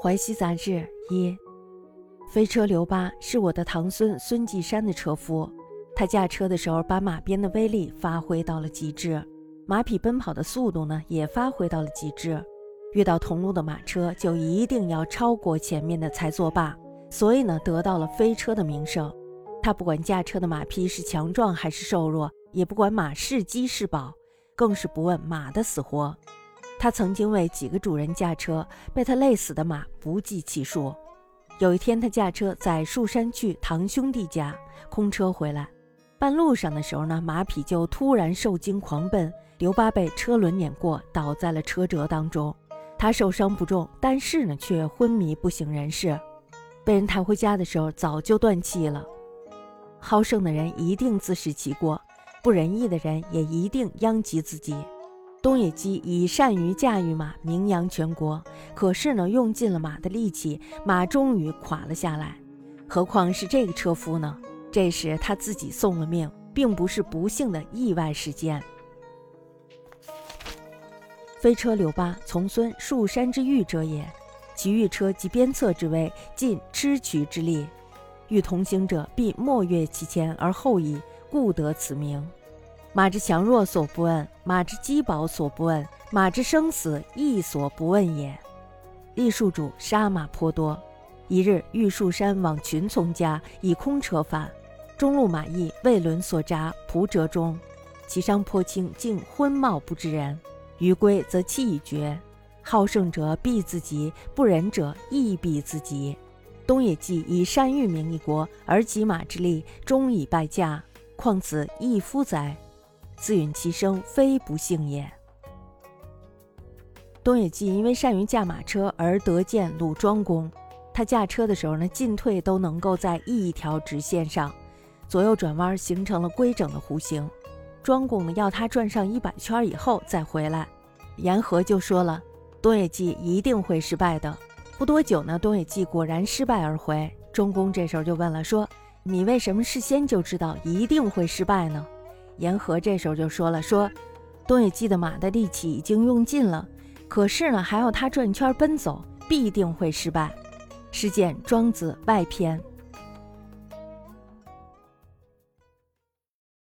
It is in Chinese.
淮西杂志一，飞车刘八是我的堂孙孙继山的车夫。他驾车的时候，把马鞭的威力发挥到了极致，马匹奔跑的速度呢，也发挥到了极致。遇到同路的马车，就一定要超过前面的才作罢。所以呢，得到了飞车的名声。他不管驾车的马匹是强壮还是瘦弱，也不管马是饥是饱，更是不问马的死活。他曾经为几个主人驾车，被他累死的马不计其数。有一天，他驾车在树山去堂兄弟家，空车回来，半路上的时候呢，马匹就突然受惊狂奔，刘八被车轮碾过，倒在了车辙当中。他受伤不重，但是呢，却昏迷不省人事。被人抬回家的时候，早就断气了。好胜的人一定自食其果，不仁义的人也一定殃及自己。东野鸡以善于驾驭马名扬全国，可是呢，用尽了马的力气，马终于垮了下来。何况是这个车夫呢？这时他自己送了命，并不是不幸的意外事件。飞车柳巴从孙树山之御者也，其御车及鞭策之威，尽笞渠之力，欲同行者必莫越其前而后已，故得此名。马之强弱所不问，马之饥饱所不问，马之生死亦所不问也。栗树主杀马颇多。一日，玉树山往群从家，以空车返，中路马邑魏轮所扎，蒲折中，其伤颇轻，竟昏冒不知人。余归则气已绝。好胜者必自极，不仁者亦必自极。东野稷以善御名一国，而及马之力终以败驾，况此一夫哉？自允其生，非不幸也。东野稷因为善于驾马车而得见鲁庄公。他驾车的时候呢，进退都能够在一条直线上，左右转弯形成了规整的弧形。庄公呢要他转上一百圈以后再回来。言和就说了，东野稷一定会失败的。不多久呢，东野稷果然失败而回。庄公这时候就问了，说你为什么事先就知道一定会失败呢？言和这时候就说了：“说东野稷的马的力气已经用尽了，可是呢，还要他转圈奔走，必定会失败。”事件《庄子外篇》。